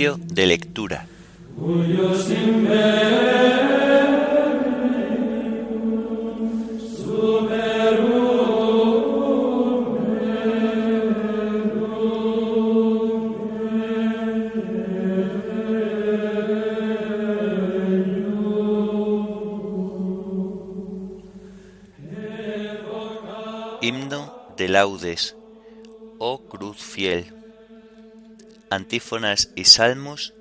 De lectura. Himno de laudes, oh cruz fiel. Antífonas y salmos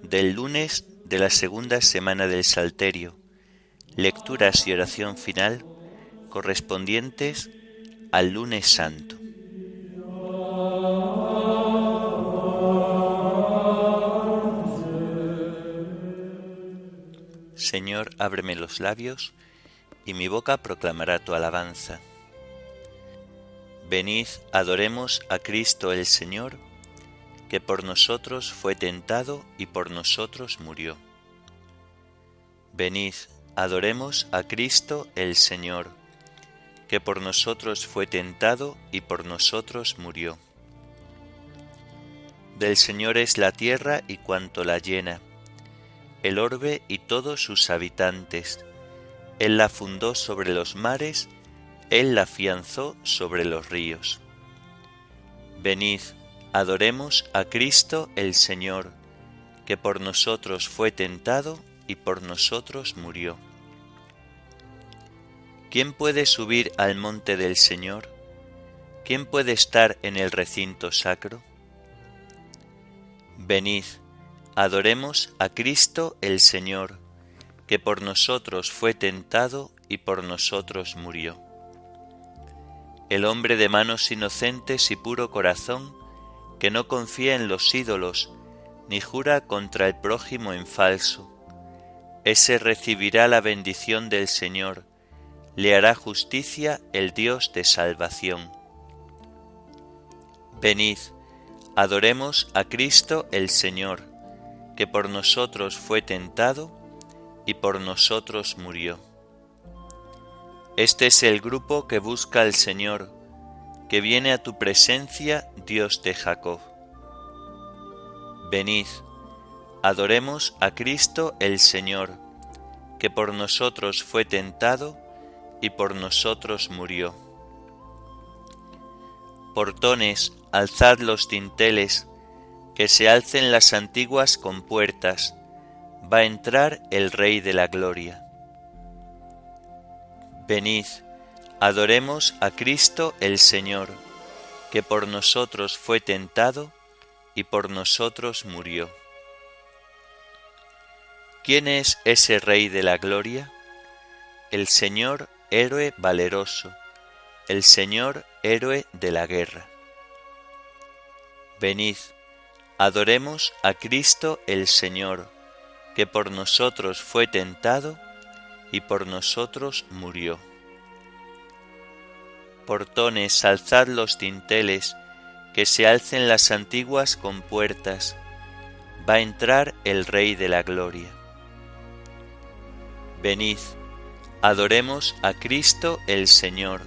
del lunes de la segunda semana del Salterio. Lecturas y oración final correspondientes al lunes santo. Señor, ábreme los labios, y mi boca proclamará tu alabanza. Venid, adoremos a Cristo el Señor, que por nosotros fue tentado y por nosotros murió. Venid, adoremos a Cristo el Señor, que por nosotros fue tentado y por nosotros murió. Del Señor es la tierra y cuanto la llena, el orbe y todos sus habitantes. Él la fundó sobre los mares, Él la afianzó sobre los ríos. Venid, adoremos a Cristo el Señor, que por nosotros fue tentado y por nosotros murió. ¿Quién puede subir al monte del Señor? ¿Quién puede estar en el recinto sacro? Venid, adoremos a Cristo el Señor, que por nosotros fue tentado y por nosotros murió. El hombre de manos inocentes y puro corazón, que no confía en los ídolos, ni jura contra el prójimo en falso, ese recibirá la bendición del Señor, le hará justicia el Dios de salvación. Venid, adoremos a Cristo el Señor, que por nosotros fue tentado y por nosotros murió. Este es el grupo que busca al Señor, que viene a tu presencia, Dios de Jacob. Venid, adoremos a Cristo el Señor, que por nosotros fue tentado y por nosotros murió. Portones, alzad los tinteles, que se alcen las antiguas compuertas, va a entrar el Rey de la Gloria. Venid, adoremos a Cristo el Señor, que por nosotros fue tentado y por nosotros murió. ¿Quién es ese Rey de la Gloria? El Señor héroe valeroso, el Señor héroe de la guerra. Venid, adoremos a Cristo el Señor, que por nosotros fue tentado y por nosotros murió. Portones, alzad los tinteles, que se alcen las antiguas compuertas, va a entrar el Rey de la Gloria. Venid, adoremos a Cristo el Señor,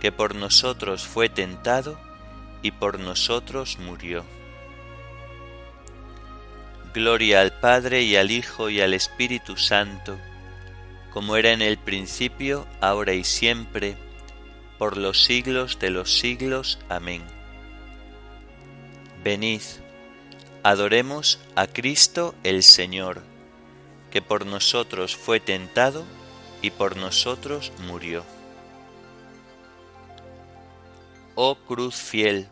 que por nosotros fue tentado y por nosotros murió. Gloria al Padre y al Hijo y al Espíritu Santo, como era en el principio, ahora y siempre, por los siglos de los siglos. Amén. Venid, adoremos a Cristo el Señor, que por nosotros fue tentado y por nosotros murió. Oh cruz fiel,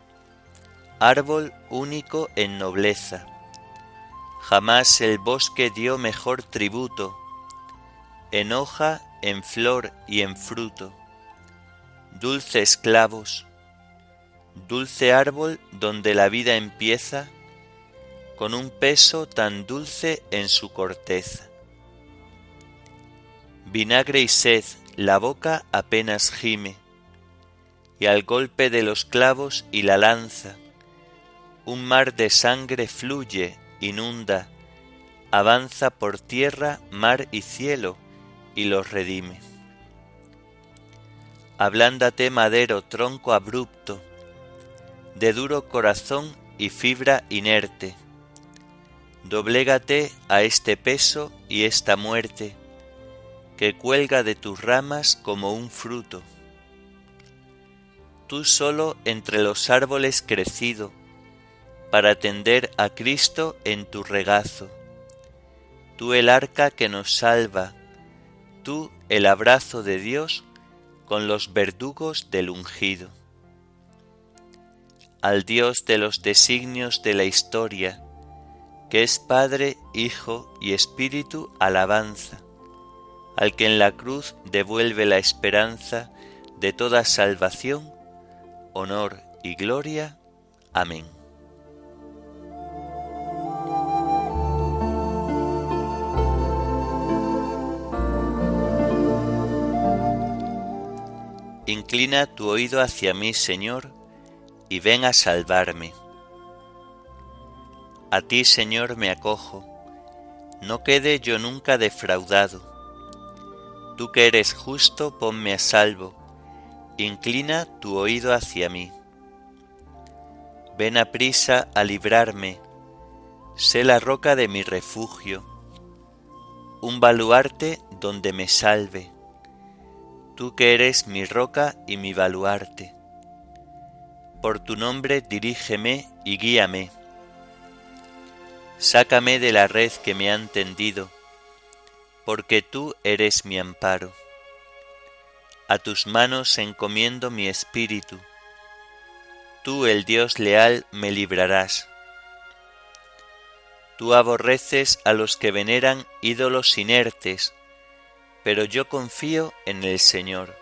árbol único en nobleza, jamás el bosque dio mejor tributo, en hoja, en flor y en fruto dulces clavos, dulce árbol donde la vida empieza, con un peso tan dulce en su corteza. Vinagre y sed, la boca apenas gime, y al golpe de los clavos y la lanza, un mar de sangre fluye, inunda, avanza por tierra, mar y cielo, y los redime. Ablándate madero, tronco abrupto, de duro corazón y fibra inerte, Doblégate a este peso y esta muerte, que cuelga de tus ramas como un fruto. Tú solo entre los árboles crecido, para atender a Cristo en tu regazo. Tú el arca que nos salva, tú el abrazo de Dios con los verdugos del ungido. Al Dios de los designios de la historia, que es Padre, Hijo y Espíritu, alabanza, al que en la cruz devuelve la esperanza de toda salvación, honor y gloria. Amén. Inclina tu oído hacia mí, Señor, y ven a salvarme. A ti, Señor, me acojo, no quede yo nunca defraudado. Tú que eres justo, ponme a salvo, inclina tu oído hacia mí. Ven a prisa a librarme, sé la roca de mi refugio, un baluarte donde me salve tú que eres mi roca y mi baluarte. Por tu nombre dirígeme y guíame. Sácame de la red que me han tendido, porque tú eres mi amparo. A tus manos encomiendo mi espíritu. Tú, el Dios leal, me librarás. Tú aborreces a los que veneran ídolos inertes, pero yo confío en el Señor.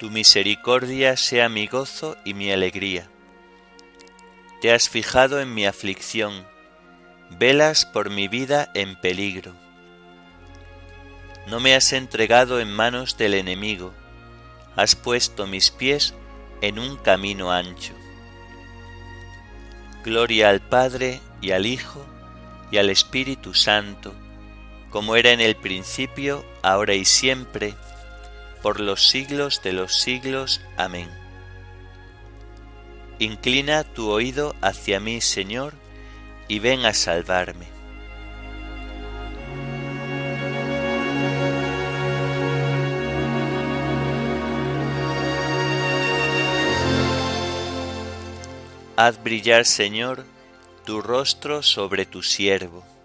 Tu misericordia sea mi gozo y mi alegría. Te has fijado en mi aflicción, velas por mi vida en peligro. No me has entregado en manos del enemigo, has puesto mis pies en un camino ancho. Gloria al Padre y al Hijo y al Espíritu Santo, como era en el principio, ahora y siempre, por los siglos de los siglos. Amén. Inclina tu oído hacia mí, Señor, y ven a salvarme. Haz brillar, Señor, tu rostro sobre tu siervo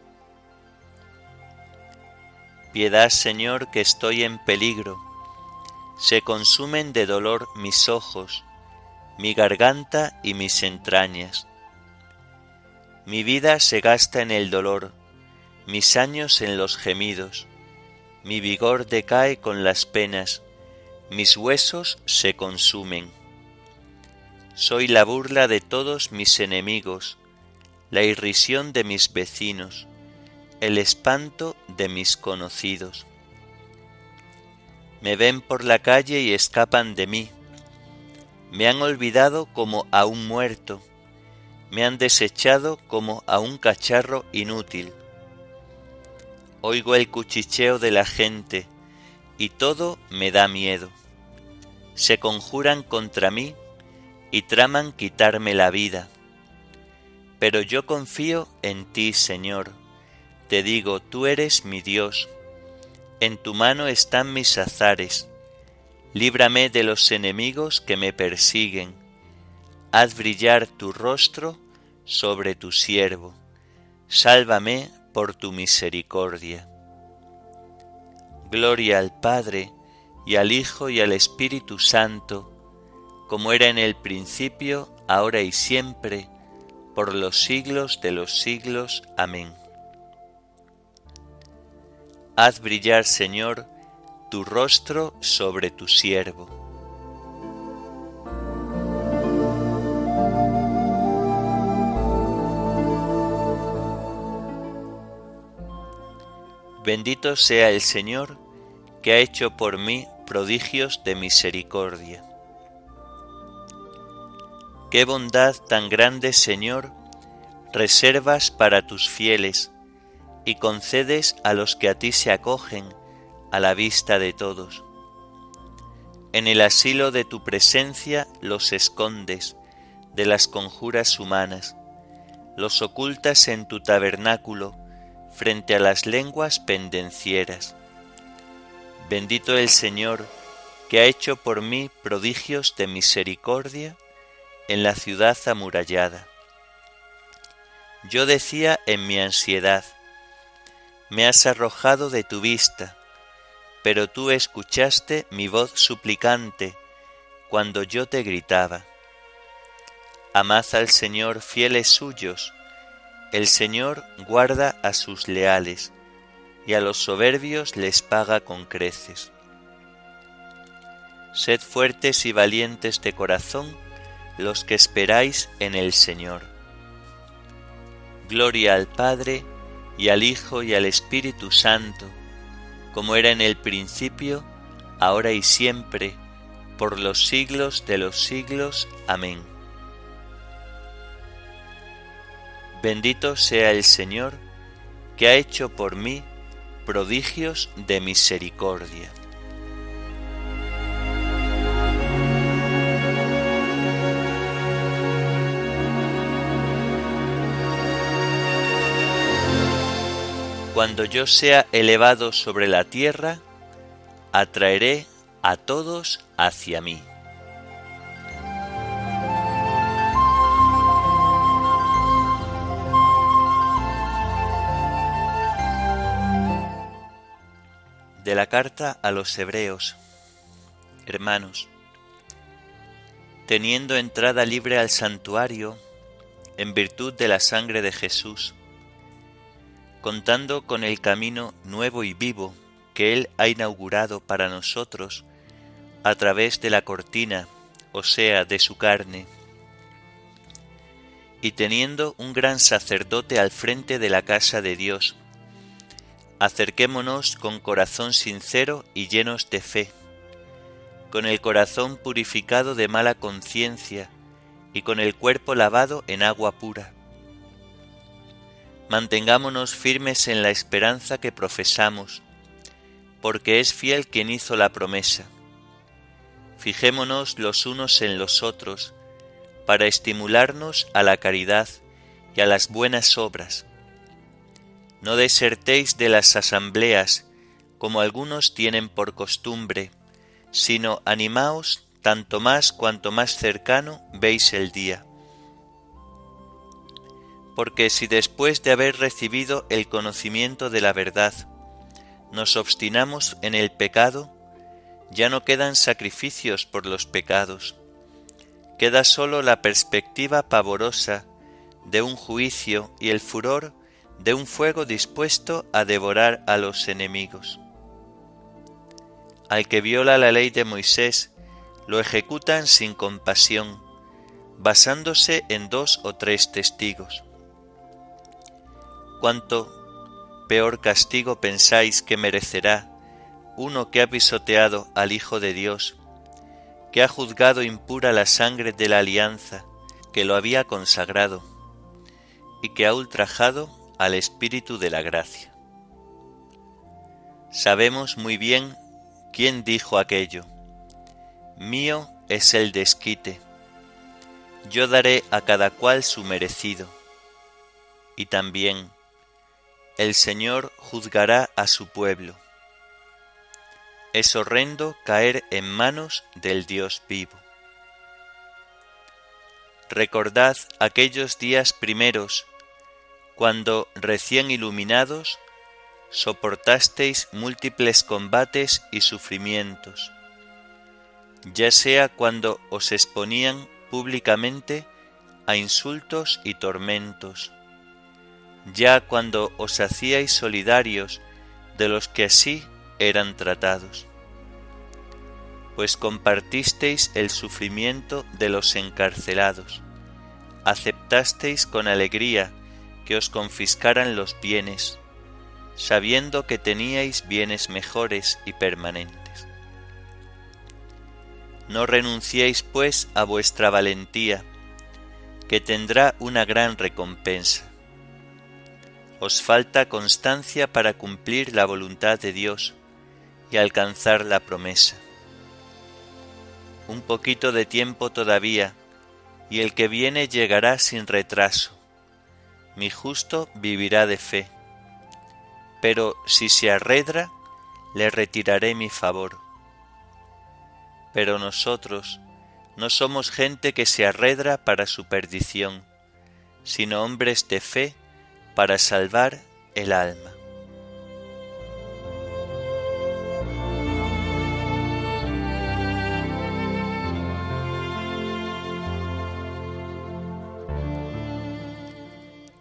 Piedad, Señor, que estoy en peligro. Se consumen de dolor mis ojos, mi garganta y mis entrañas. Mi vida se gasta en el dolor, mis años en los gemidos, mi vigor decae con las penas, mis huesos se consumen. Soy la burla de todos mis enemigos, la irrisión de mis vecinos el espanto de mis conocidos. Me ven por la calle y escapan de mí. Me han olvidado como a un muerto. Me han desechado como a un cacharro inútil. Oigo el cuchicheo de la gente y todo me da miedo. Se conjuran contra mí y traman quitarme la vida. Pero yo confío en ti, Señor te digo, tú eres mi Dios, en tu mano están mis azares, líbrame de los enemigos que me persiguen, haz brillar tu rostro sobre tu siervo, sálvame por tu misericordia. Gloria al Padre, y al Hijo, y al Espíritu Santo, como era en el principio, ahora y siempre, por los siglos de los siglos. Amén. Haz brillar, Señor, tu rostro sobre tu siervo. Bendito sea el Señor que ha hecho por mí prodigios de misericordia. Qué bondad tan grande, Señor, reservas para tus fieles y concedes a los que a ti se acogen a la vista de todos. En el asilo de tu presencia los escondes de las conjuras humanas, los ocultas en tu tabernáculo frente a las lenguas pendencieras. Bendito el Señor, que ha hecho por mí prodigios de misericordia en la ciudad amurallada. Yo decía en mi ansiedad, me has arrojado de tu vista, pero tú escuchaste mi voz suplicante cuando yo te gritaba. Amad al Señor fieles suyos, el Señor guarda a sus leales, y a los soberbios les paga con creces. Sed fuertes y valientes de corazón los que esperáis en el Señor. Gloria al Padre, y al Hijo, y al Espíritu Santo, como era en el principio, ahora y siempre, por los siglos de los siglos. Amén. Bendito sea el Señor, que ha hecho por mí prodigios de misericordia. Cuando yo sea elevado sobre la tierra, atraeré a todos hacia mí. De la carta a los Hebreos, hermanos, teniendo entrada libre al santuario, en virtud de la sangre de Jesús, contando con el camino nuevo y vivo que Él ha inaugurado para nosotros a través de la cortina, o sea, de su carne, y teniendo un gran sacerdote al frente de la casa de Dios, acerquémonos con corazón sincero y llenos de fe, con el corazón purificado de mala conciencia y con el cuerpo lavado en agua pura Mantengámonos firmes en la esperanza que profesamos, porque es fiel quien hizo la promesa. Fijémonos los unos en los otros, para estimularnos a la caridad y a las buenas obras. No desertéis de las asambleas, como algunos tienen por costumbre, sino animaos tanto más cuanto más cercano veis el día porque si después de haber recibido el conocimiento de la verdad nos obstinamos en el pecado, ya no quedan sacrificios por los pecados, queda sólo la perspectiva pavorosa de un juicio y el furor de un fuego dispuesto a devorar a los enemigos. Al que viola la ley de Moisés, lo ejecutan sin compasión, basándose en dos o tres testigos cuánto peor castigo pensáis que merecerá uno que ha pisoteado al Hijo de Dios, que ha juzgado impura la sangre de la alianza que lo había consagrado, y que ha ultrajado al Espíritu de la gracia. Sabemos muy bien quién dijo aquello. Mío es el desquite. Yo daré a cada cual su merecido. Y también, el Señor juzgará a su pueblo. Es horrendo caer en manos del Dios vivo. Recordad aquellos días primeros, cuando recién iluminados, soportasteis múltiples combates y sufrimientos, ya sea cuando os exponían públicamente a insultos y tormentos, ya cuando os hacíais solidarios de los que así eran tratados, pues compartisteis el sufrimiento de los encarcelados, aceptasteis con alegría que os confiscaran los bienes, sabiendo que teníais bienes mejores y permanentes. No renunciéis pues a vuestra valentía, que tendrá una gran recompensa os falta constancia para cumplir la voluntad de Dios y alcanzar la promesa. Un poquito de tiempo todavía, y el que viene llegará sin retraso. mi justo vivirá de fe. Pero si se arredra, le retiraré mi favor. Pero nosotros no somos gente que se arredra para su perdición, sino hombres de fe para salvar el alma.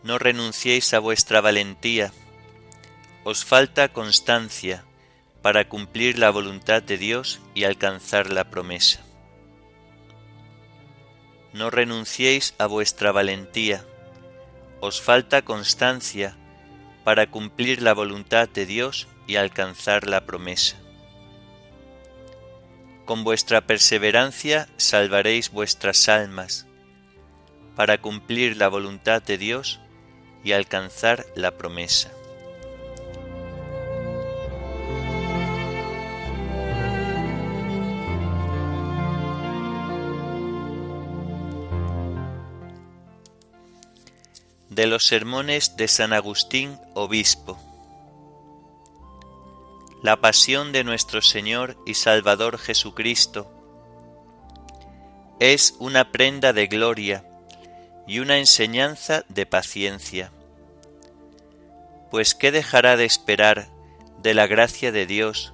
No renunciéis a vuestra valentía, os falta constancia para cumplir la voluntad de Dios y alcanzar la promesa. No renunciéis a vuestra valentía, os falta constancia para cumplir la voluntad de Dios y alcanzar la promesa. Con vuestra perseverancia salvaréis vuestras almas, para cumplir la voluntad de Dios y alcanzar la promesa. De los sermones de San Agustín, obispo. La pasión de nuestro Señor y Salvador Jesucristo es una prenda de gloria y una enseñanza de paciencia. Pues ¿qué dejará de esperar de la gracia de Dios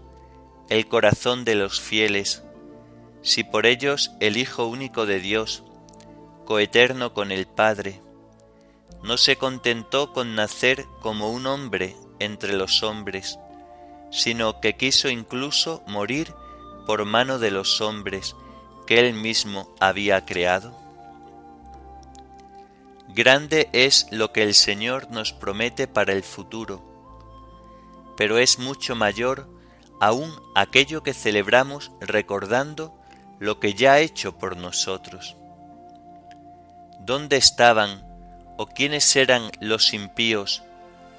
el corazón de los fieles, si por ellos el Hijo único de Dios, coeterno con el Padre, no se contentó con nacer como un hombre entre los hombres, sino que quiso incluso morir por mano de los hombres que él mismo había creado? Grande es lo que el Señor nos promete para el futuro, pero es mucho mayor aún aquello que celebramos recordando lo que ya ha hecho por nosotros. ¿Dónde estaban o quiénes eran los impíos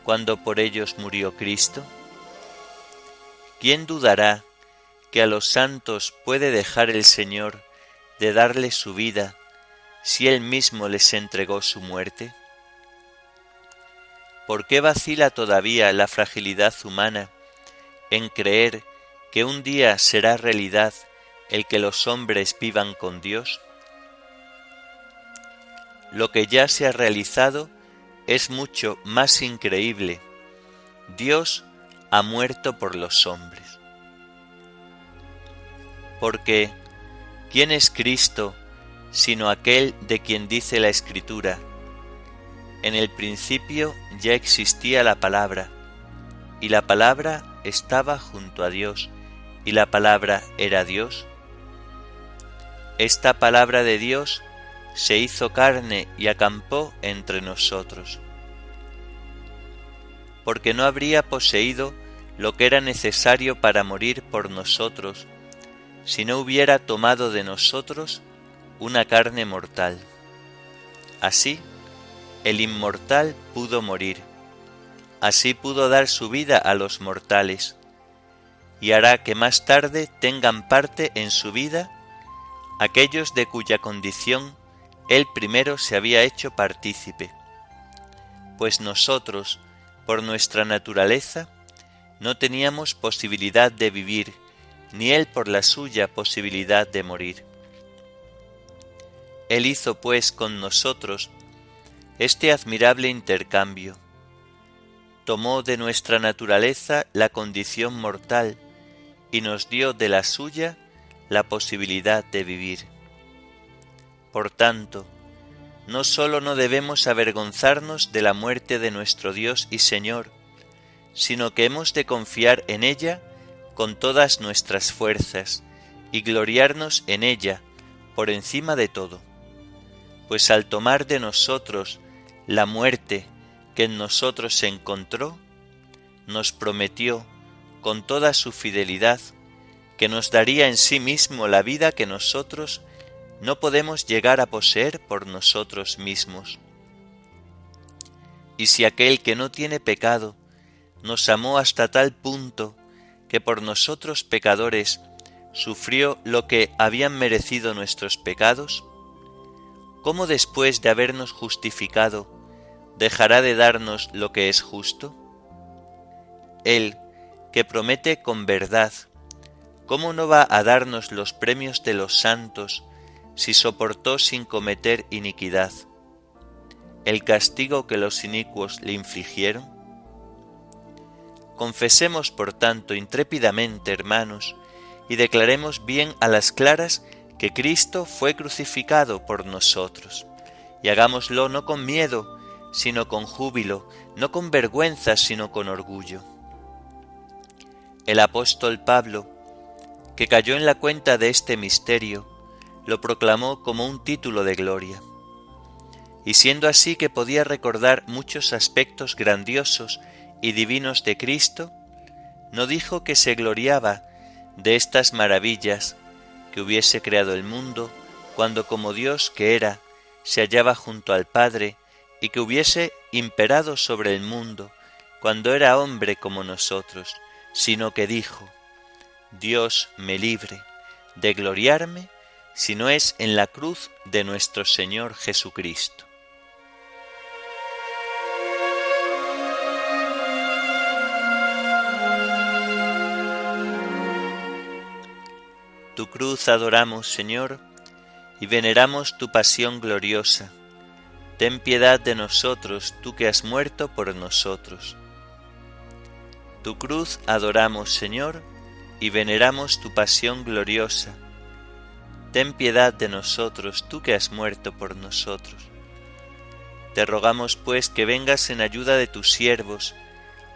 cuando por ellos murió Cristo? ¿Quién dudará que a los santos puede dejar el Señor de darle su vida si Él mismo les entregó su muerte? ¿Por qué vacila todavía la fragilidad humana en creer que un día será realidad el que los hombres vivan con Dios? Lo que ya se ha realizado es mucho más increíble. Dios ha muerto por los hombres. Porque, ¿quién es Cristo sino aquel de quien dice la Escritura, en el principio ya existía la palabra, y la palabra estaba junto a Dios, y la palabra era Dios. Esta palabra de Dios se hizo carne y acampó entre nosotros, porque no habría poseído lo que era necesario para morir por nosotros, si no hubiera tomado de nosotros una carne mortal. Así, el inmortal pudo morir, así pudo dar su vida a los mortales, y hará que más tarde tengan parte en su vida aquellos de cuya condición él primero se había hecho partícipe, pues nosotros, por nuestra naturaleza, no teníamos posibilidad de vivir, ni él por la suya posibilidad de morir. Él hizo pues con nosotros este admirable intercambio. Tomó de nuestra naturaleza la condición mortal y nos dio de la suya la posibilidad de vivir. Por tanto, no sólo no debemos avergonzarnos de la muerte de nuestro Dios y Señor, sino que hemos de confiar en ella con todas nuestras fuerzas y gloriarnos en ella por encima de todo. Pues al tomar de nosotros la muerte que en nosotros se encontró, nos prometió con toda su fidelidad que nos daría en sí mismo la vida que nosotros no podemos llegar a poseer por nosotros mismos. Y si aquel que no tiene pecado nos amó hasta tal punto que por nosotros pecadores sufrió lo que habían merecido nuestros pecados, ¿cómo después de habernos justificado dejará de darnos lo que es justo? Él, que promete con verdad, ¿cómo no va a darnos los premios de los santos si soportó sin cometer iniquidad el castigo que los inicuos le infligieron? Confesemos, por tanto, intrépidamente, hermanos, y declaremos bien a las claras que Cristo fue crucificado por nosotros, y hagámoslo no con miedo, sino con júbilo, no con vergüenza, sino con orgullo. El apóstol Pablo, que cayó en la cuenta de este misterio, lo proclamó como un título de gloria. Y siendo así que podía recordar muchos aspectos grandiosos y divinos de Cristo, no dijo que se gloriaba de estas maravillas que hubiese creado el mundo cuando como Dios que era se hallaba junto al Padre y que hubiese imperado sobre el mundo cuando era hombre como nosotros, sino que dijo, Dios me libre de gloriarme si no es en la cruz de nuestro Señor Jesucristo. Tu cruz adoramos, Señor, y veneramos tu pasión gloriosa. Ten piedad de nosotros, tú que has muerto por nosotros. Tu cruz adoramos, Señor, y veneramos tu pasión gloriosa. Ten piedad de nosotros, tú que has muerto por nosotros. Te rogamos, pues, que vengas en ayuda de tus siervos,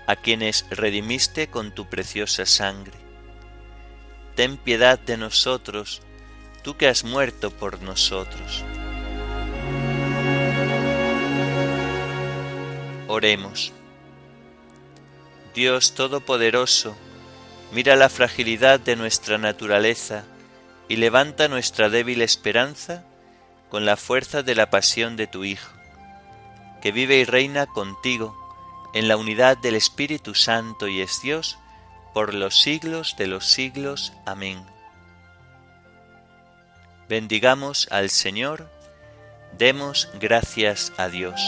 a quienes redimiste con tu preciosa sangre ten piedad de nosotros, tú que has muerto por nosotros. Oremos. Dios Todopoderoso, mira la fragilidad de nuestra naturaleza y levanta nuestra débil esperanza con la fuerza de la pasión de tu Hijo, que vive y reina contigo en la unidad del Espíritu Santo y es Dios por los siglos de los siglos. Amén. Bendigamos al Señor, demos gracias a Dios.